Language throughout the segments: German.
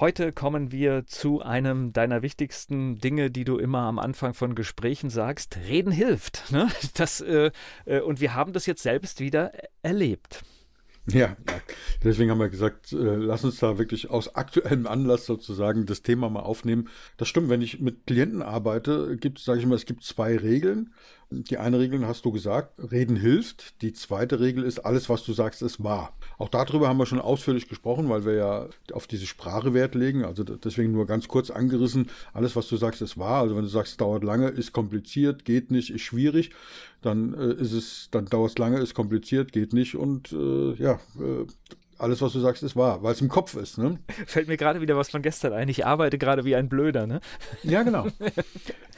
Heute kommen wir zu einem deiner wichtigsten Dinge, die du immer am Anfang von Gesprächen sagst. Reden hilft. Ne? Das, äh, äh, und wir haben das jetzt selbst wieder erlebt. Ja, deswegen haben wir gesagt, äh, lass uns da wirklich aus aktuellem Anlass sozusagen das Thema mal aufnehmen. Das stimmt, wenn ich mit Klienten arbeite, gibt es, sage ich mal, es gibt zwei Regeln. Die eine Regel hast du gesagt, reden hilft. Die zweite Regel ist, alles, was du sagst, ist wahr. Auch darüber haben wir schon ausführlich gesprochen, weil wir ja auf diese Sprache Wert legen. Also deswegen nur ganz kurz angerissen, alles, was du sagst, ist wahr. Also wenn du sagst, dauert lange, ist kompliziert, geht nicht, ist schwierig, dann äh, ist es, dann dauert es lange, ist kompliziert, geht nicht und äh, ja, äh, alles, was du sagst, ist wahr, weil es im Kopf ist. Ne? Fällt mir gerade wieder was von gestern ein. Ich arbeite gerade wie ein Blöder, ne? Ja, genau.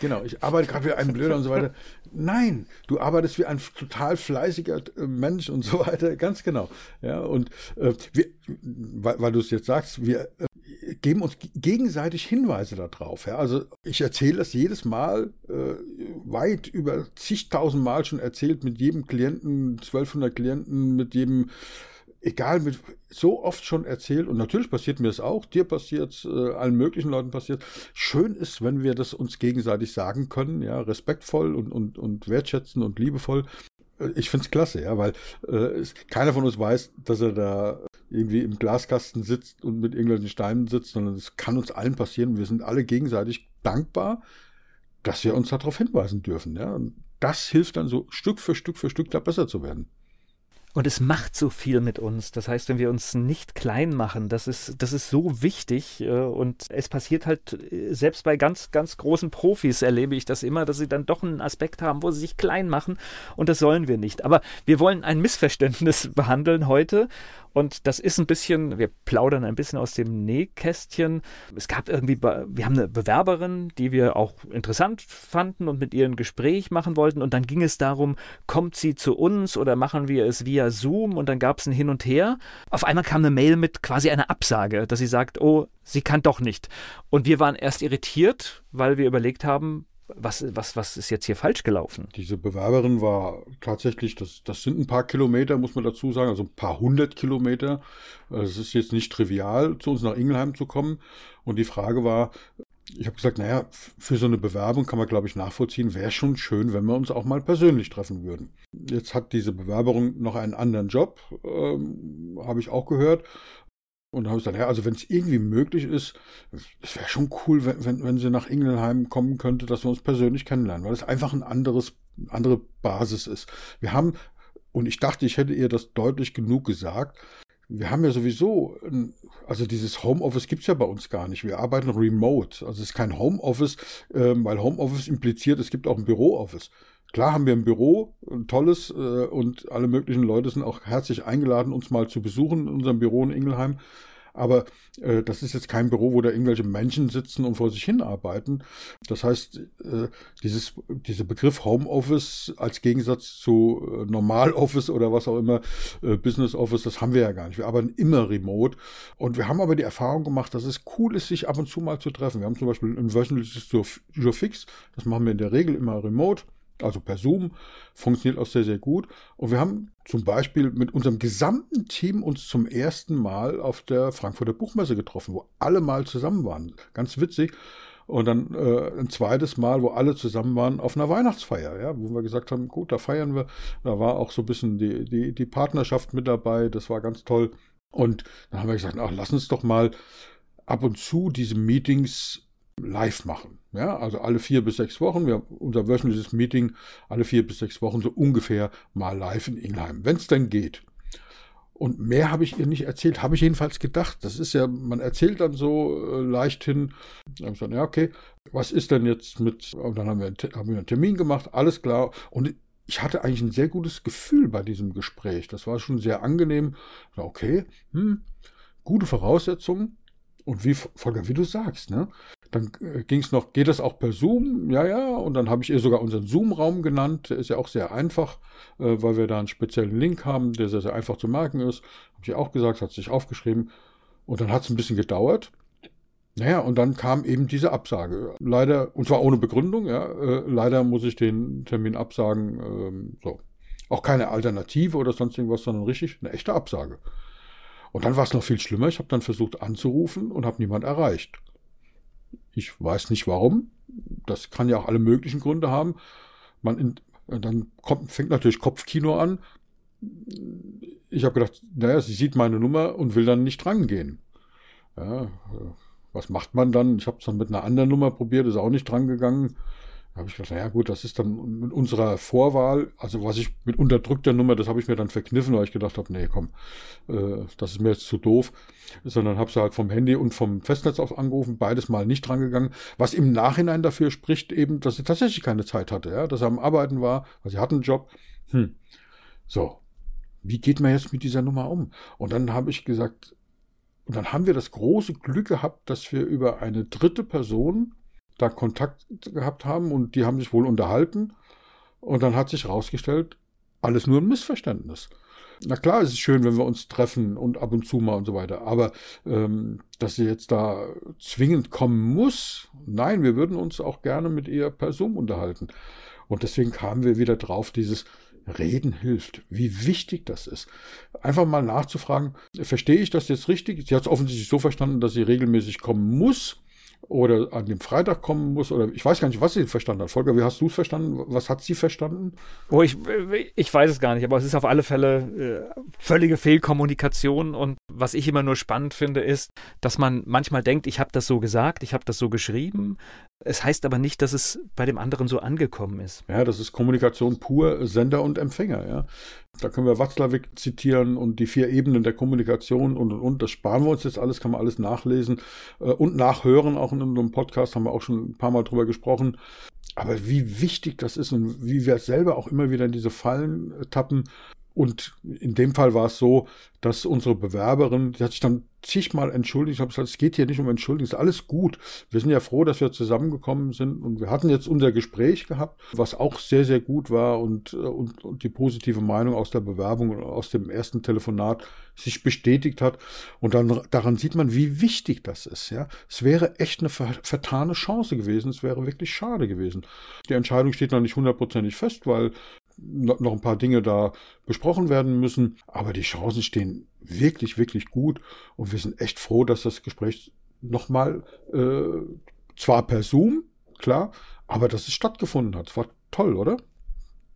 genau, ich arbeite gerade wie ein Blöder und so weiter. Nein, du arbeitest wie ein total fleißiger äh, Mensch und so weiter. Ganz genau. Ja, und äh, wir, weil, weil du es jetzt sagst, wir äh, geben uns gegenseitig Hinweise darauf. Ja? Also ich erzähle das jedes Mal, äh, weit über zigtausend Mal schon erzählt mit jedem Klienten, 1200 Klienten, mit jedem egal, mit, so oft schon erzählt und natürlich passiert mir es auch, dir passiert äh, allen möglichen Leuten passiert. Schön ist, wenn wir das uns gegenseitig sagen können, ja, respektvoll und, und, und wertschätzen und liebevoll. Äh, ich finde es klasse, ja, weil äh, keiner von uns weiß, dass er da irgendwie im Glaskasten sitzt und mit irgendwelchen Steinen sitzt, sondern es kann uns allen passieren. Wir sind alle gegenseitig dankbar, dass wir uns darauf hinweisen dürfen. Ja. Und das hilft dann so Stück für Stück für Stück da besser zu werden. Und es macht so viel mit uns. Das heißt, wenn wir uns nicht klein machen, das ist, das ist so wichtig. Äh, und es passiert halt, äh, selbst bei ganz, ganz großen Profis erlebe ich das immer, dass sie dann doch einen Aspekt haben, wo sie sich klein machen. Und das sollen wir nicht. Aber wir wollen ein Missverständnis behandeln heute. Und das ist ein bisschen, wir plaudern ein bisschen aus dem Nähkästchen. Es gab irgendwie, wir haben eine Bewerberin, die wir auch interessant fanden und mit ihr ein Gespräch machen wollten. Und dann ging es darum, kommt sie zu uns oder machen wir es via Zoom? Und dann gab es ein Hin und Her. Auf einmal kam eine Mail mit quasi einer Absage, dass sie sagt, oh, sie kann doch nicht. Und wir waren erst irritiert, weil wir überlegt haben, was, was, was ist jetzt hier falsch gelaufen? Diese Bewerberin war tatsächlich, das, das sind ein paar Kilometer, muss man dazu sagen, also ein paar hundert Kilometer. Es ist jetzt nicht trivial, zu uns nach Ingelheim zu kommen. Und die Frage war, ich habe gesagt, naja, für so eine Bewerbung kann man, glaube ich, nachvollziehen, wäre schon schön, wenn wir uns auch mal persönlich treffen würden. Jetzt hat diese Bewerberin noch einen anderen Job, ähm, habe ich auch gehört. Und da habe ich gesagt, ja, also wenn es irgendwie möglich ist, es wäre schon cool, wenn, wenn, wenn sie nach Ingelheim kommen könnte, dass wir uns persönlich kennenlernen, weil es einfach ein anderes, andere Basis ist. Wir haben, und ich dachte, ich hätte ihr das deutlich genug gesagt, wir haben ja sowieso, also dieses Homeoffice gibt es ja bei uns gar nicht. Wir arbeiten remote. Also es ist kein Homeoffice, ähm, weil Homeoffice impliziert, es gibt auch ein Bürooffice. Klar haben wir ein Büro, ein tolles, äh, und alle möglichen Leute sind auch herzlich eingeladen, uns mal zu besuchen in unserem Büro in Ingelheim. Aber äh, das ist jetzt kein Büro, wo da irgendwelche Menschen sitzen und vor sich hin arbeiten. Das heißt, äh, dieses, dieser Begriff Homeoffice als Gegensatz zu äh, Normaloffice oder was auch immer, äh, Business Office, das haben wir ja gar nicht. Wir arbeiten immer remote. Und wir haben aber die Erfahrung gemacht, dass es cool ist, sich ab und zu mal zu treffen. Wir haben zum Beispiel ein wöchentliches Jour fix. Das machen wir in der Regel immer remote also per Zoom, funktioniert auch sehr, sehr gut. Und wir haben zum Beispiel mit unserem gesamten Team uns zum ersten Mal auf der Frankfurter Buchmesse getroffen, wo alle mal zusammen waren. Ganz witzig. Und dann äh, ein zweites Mal, wo alle zusammen waren auf einer Weihnachtsfeier, ja, wo wir gesagt haben, gut, da feiern wir. Da war auch so ein bisschen die, die, die Partnerschaft mit dabei, das war ganz toll. Und dann haben wir gesagt, ach, lass uns doch mal ab und zu diese Meetings live machen. Ja, also alle vier bis sechs Wochen. Wir haben unser wöchentliches Meeting alle vier bis sechs Wochen so ungefähr mal live in Ingelheim, wenn es denn geht. Und mehr habe ich ihr nicht erzählt, habe ich jedenfalls gedacht. Das ist ja, man erzählt dann so äh, leicht hin. Dann habe ich gesagt, ja, okay, was ist denn jetzt mit, und dann haben wir, haben wir einen Termin gemacht, alles klar. Und ich hatte eigentlich ein sehr gutes Gefühl bei diesem Gespräch. Das war schon sehr angenehm. Okay, hm, gute Voraussetzungen. Und wie, Volker, wie du sagst, ne? Dann äh, ging es noch, geht das auch per Zoom? Ja, ja. Und dann habe ich ihr sogar unseren Zoom-Raum genannt. Der ist ja auch sehr einfach, äh, weil wir da einen speziellen Link haben, der sehr, sehr einfach zu merken ist. Habe ich auch gesagt, hat sich aufgeschrieben. Und dann hat es ein bisschen gedauert. Naja, und dann kam eben diese Absage. Leider, und zwar ohne Begründung, ja, äh, leider muss ich den Termin absagen. Ähm, so. Auch keine Alternative oder sonst irgendwas, sondern richtig eine echte Absage. Und dann war es noch viel schlimmer. Ich habe dann versucht anzurufen und habe niemand erreicht. Ich weiß nicht warum. Das kann ja auch alle möglichen Gründe haben. Man in, dann kommt, fängt natürlich Kopfkino an. Ich habe gedacht, naja, sie sieht meine Nummer und will dann nicht drangehen. Ja, was macht man dann? Ich habe es dann mit einer anderen Nummer probiert, ist auch nicht drangegangen. Habe ich gedacht, naja gut, das ist dann mit unserer Vorwahl, also was ich mit unterdrückter Nummer, das habe ich mir dann verkniffen, weil ich gedacht habe, nee, komm, äh, das ist mir jetzt zu doof. Sondern habe sie halt vom Handy und vom Festnetz aus angerufen, beides mal nicht drangegangen. Was im Nachhinein dafür spricht, eben, dass sie tatsächlich keine Zeit hatte, ja, dass er am Arbeiten war, weil sie hatten einen Job. Hm. So, wie geht man jetzt mit dieser Nummer um? Und dann habe ich gesagt, und dann haben wir das große Glück gehabt, dass wir über eine dritte Person da Kontakt gehabt haben und die haben sich wohl unterhalten. Und dann hat sich herausgestellt, alles nur ein Missverständnis. Na klar, es ist schön, wenn wir uns treffen und ab und zu mal und so weiter. Aber ähm, dass sie jetzt da zwingend kommen muss, nein, wir würden uns auch gerne mit ihr per Zoom unterhalten. Und deswegen kamen wir wieder drauf, dieses Reden hilft, wie wichtig das ist. Einfach mal nachzufragen, verstehe ich das jetzt richtig? Sie hat es offensichtlich so verstanden, dass sie regelmäßig kommen muss oder an dem Freitag kommen muss oder ich weiß gar nicht, was sie verstanden hat. Volker, wie hast du es verstanden? Was hat sie verstanden? Oh, ich, ich weiß es gar nicht, aber es ist auf alle Fälle äh, völlige Fehlkommunikation und was ich immer nur spannend finde, ist, dass man manchmal denkt, ich habe das so gesagt, ich habe das so geschrieben. Es heißt aber nicht, dass es bei dem anderen so angekommen ist. Ja, das ist Kommunikation pur, Sender und Empfänger, ja. Da können wir Watzlawick zitieren und die vier Ebenen der Kommunikation und und und. Das sparen wir uns jetzt alles, kann man alles nachlesen äh, und nachhören. Auch in unserem Podcast haben wir auch schon ein paar Mal drüber gesprochen. Aber wie wichtig das ist und wie wir selber auch immer wieder in diese Fallen tappen, und in dem Fall war es so, dass unsere Bewerberin, die hat sich dann zigmal entschuldigt. Ich habe gesagt, es geht hier nicht um Entschuldigung, es ist alles gut. Wir sind ja froh, dass wir zusammengekommen sind und wir hatten jetzt unser Gespräch gehabt, was auch sehr, sehr gut war und, und, und die positive Meinung aus der Bewerbung und aus dem ersten Telefonat sich bestätigt hat. Und dann daran sieht man, wie wichtig das ist. Ja, es wäre echt eine vertane Chance gewesen. Es wäre wirklich schade gewesen. Die Entscheidung steht noch nicht hundertprozentig fest, weil noch ein paar Dinge da besprochen werden müssen. Aber die Chancen stehen wirklich, wirklich gut. Und wir sind echt froh, dass das Gespräch nochmal, äh, zwar per Zoom, klar, aber dass es stattgefunden hat. War toll, oder?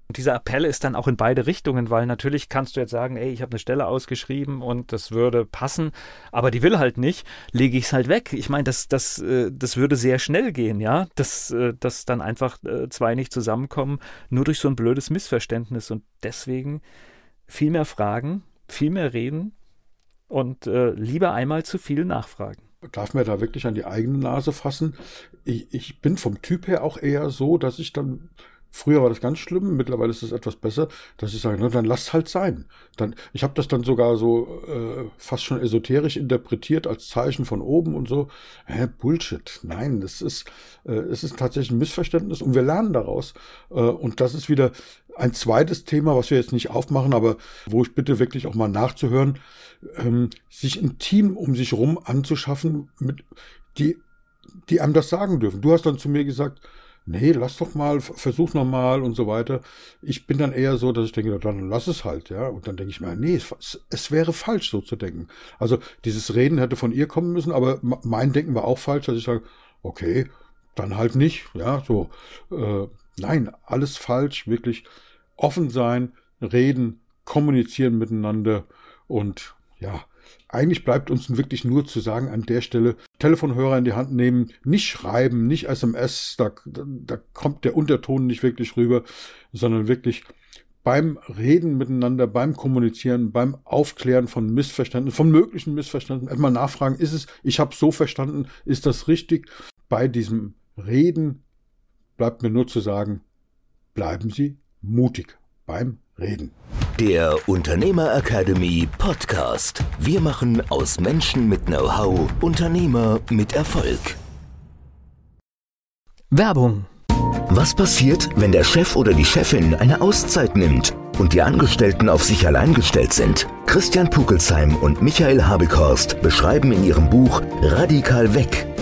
Und dieser Appell ist dann auch in beide Richtungen, weil natürlich kannst du jetzt sagen, ey, ich habe eine Stelle ausgeschrieben und das würde passen, aber die will halt nicht, lege ich es halt weg. Ich meine, das, das, äh, das würde sehr schnell gehen, ja, dass, äh, dass dann einfach äh, zwei nicht zusammenkommen, nur durch so ein blödes Missverständnis. Und deswegen viel mehr fragen, viel mehr reden und lieber einmal zu viel nachfragen darf mir da wirklich an die eigene Nase fassen. Ich, ich bin vom Typ her auch eher so, dass ich dann Früher war das ganz schlimm, mittlerweile ist es etwas besser, dass ich sage, na, dann lass halt sein. Dann, ich habe das dann sogar so äh, fast schon esoterisch interpretiert als Zeichen von oben und so. Hä, Bullshit. Nein, das ist, äh, es ist tatsächlich ein Missverständnis und wir lernen daraus. Äh, und das ist wieder ein zweites Thema, was wir jetzt nicht aufmachen, aber wo ich bitte wirklich auch mal nachzuhören, ähm, sich ein Team um sich rum anzuschaffen, mit, die, die einem das sagen dürfen. Du hast dann zu mir gesagt, nee, lass doch mal, versuch noch mal und so weiter. Ich bin dann eher so, dass ich denke, dann lass es halt, ja. Und dann denke ich mir, nee, es, es wäre falsch, so zu denken. Also dieses Reden hätte von ihr kommen müssen, aber mein Denken war auch falsch, dass ich sage, okay, dann halt nicht, ja, so. Äh, nein, alles falsch, wirklich offen sein, reden, kommunizieren miteinander und ja, eigentlich bleibt uns wirklich nur zu sagen an der Stelle, Telefonhörer in die Hand nehmen, nicht schreiben, nicht SMS, da, da kommt der Unterton nicht wirklich rüber, sondern wirklich beim Reden miteinander, beim Kommunizieren, beim Aufklären von Missverständnissen, von möglichen Missverständnissen, erstmal nachfragen, ist es, ich habe so verstanden, ist das richtig? Bei diesem Reden bleibt mir nur zu sagen, bleiben Sie mutig beim Reden. Der Unternehmer Academy Podcast. Wir machen aus Menschen mit Know-how Unternehmer mit Erfolg. Werbung. Was passiert, wenn der Chef oder die Chefin eine Auszeit nimmt und die Angestellten auf sich allein gestellt sind? Christian Pukelsheim und Michael Habekorst beschreiben in ihrem Buch Radikal weg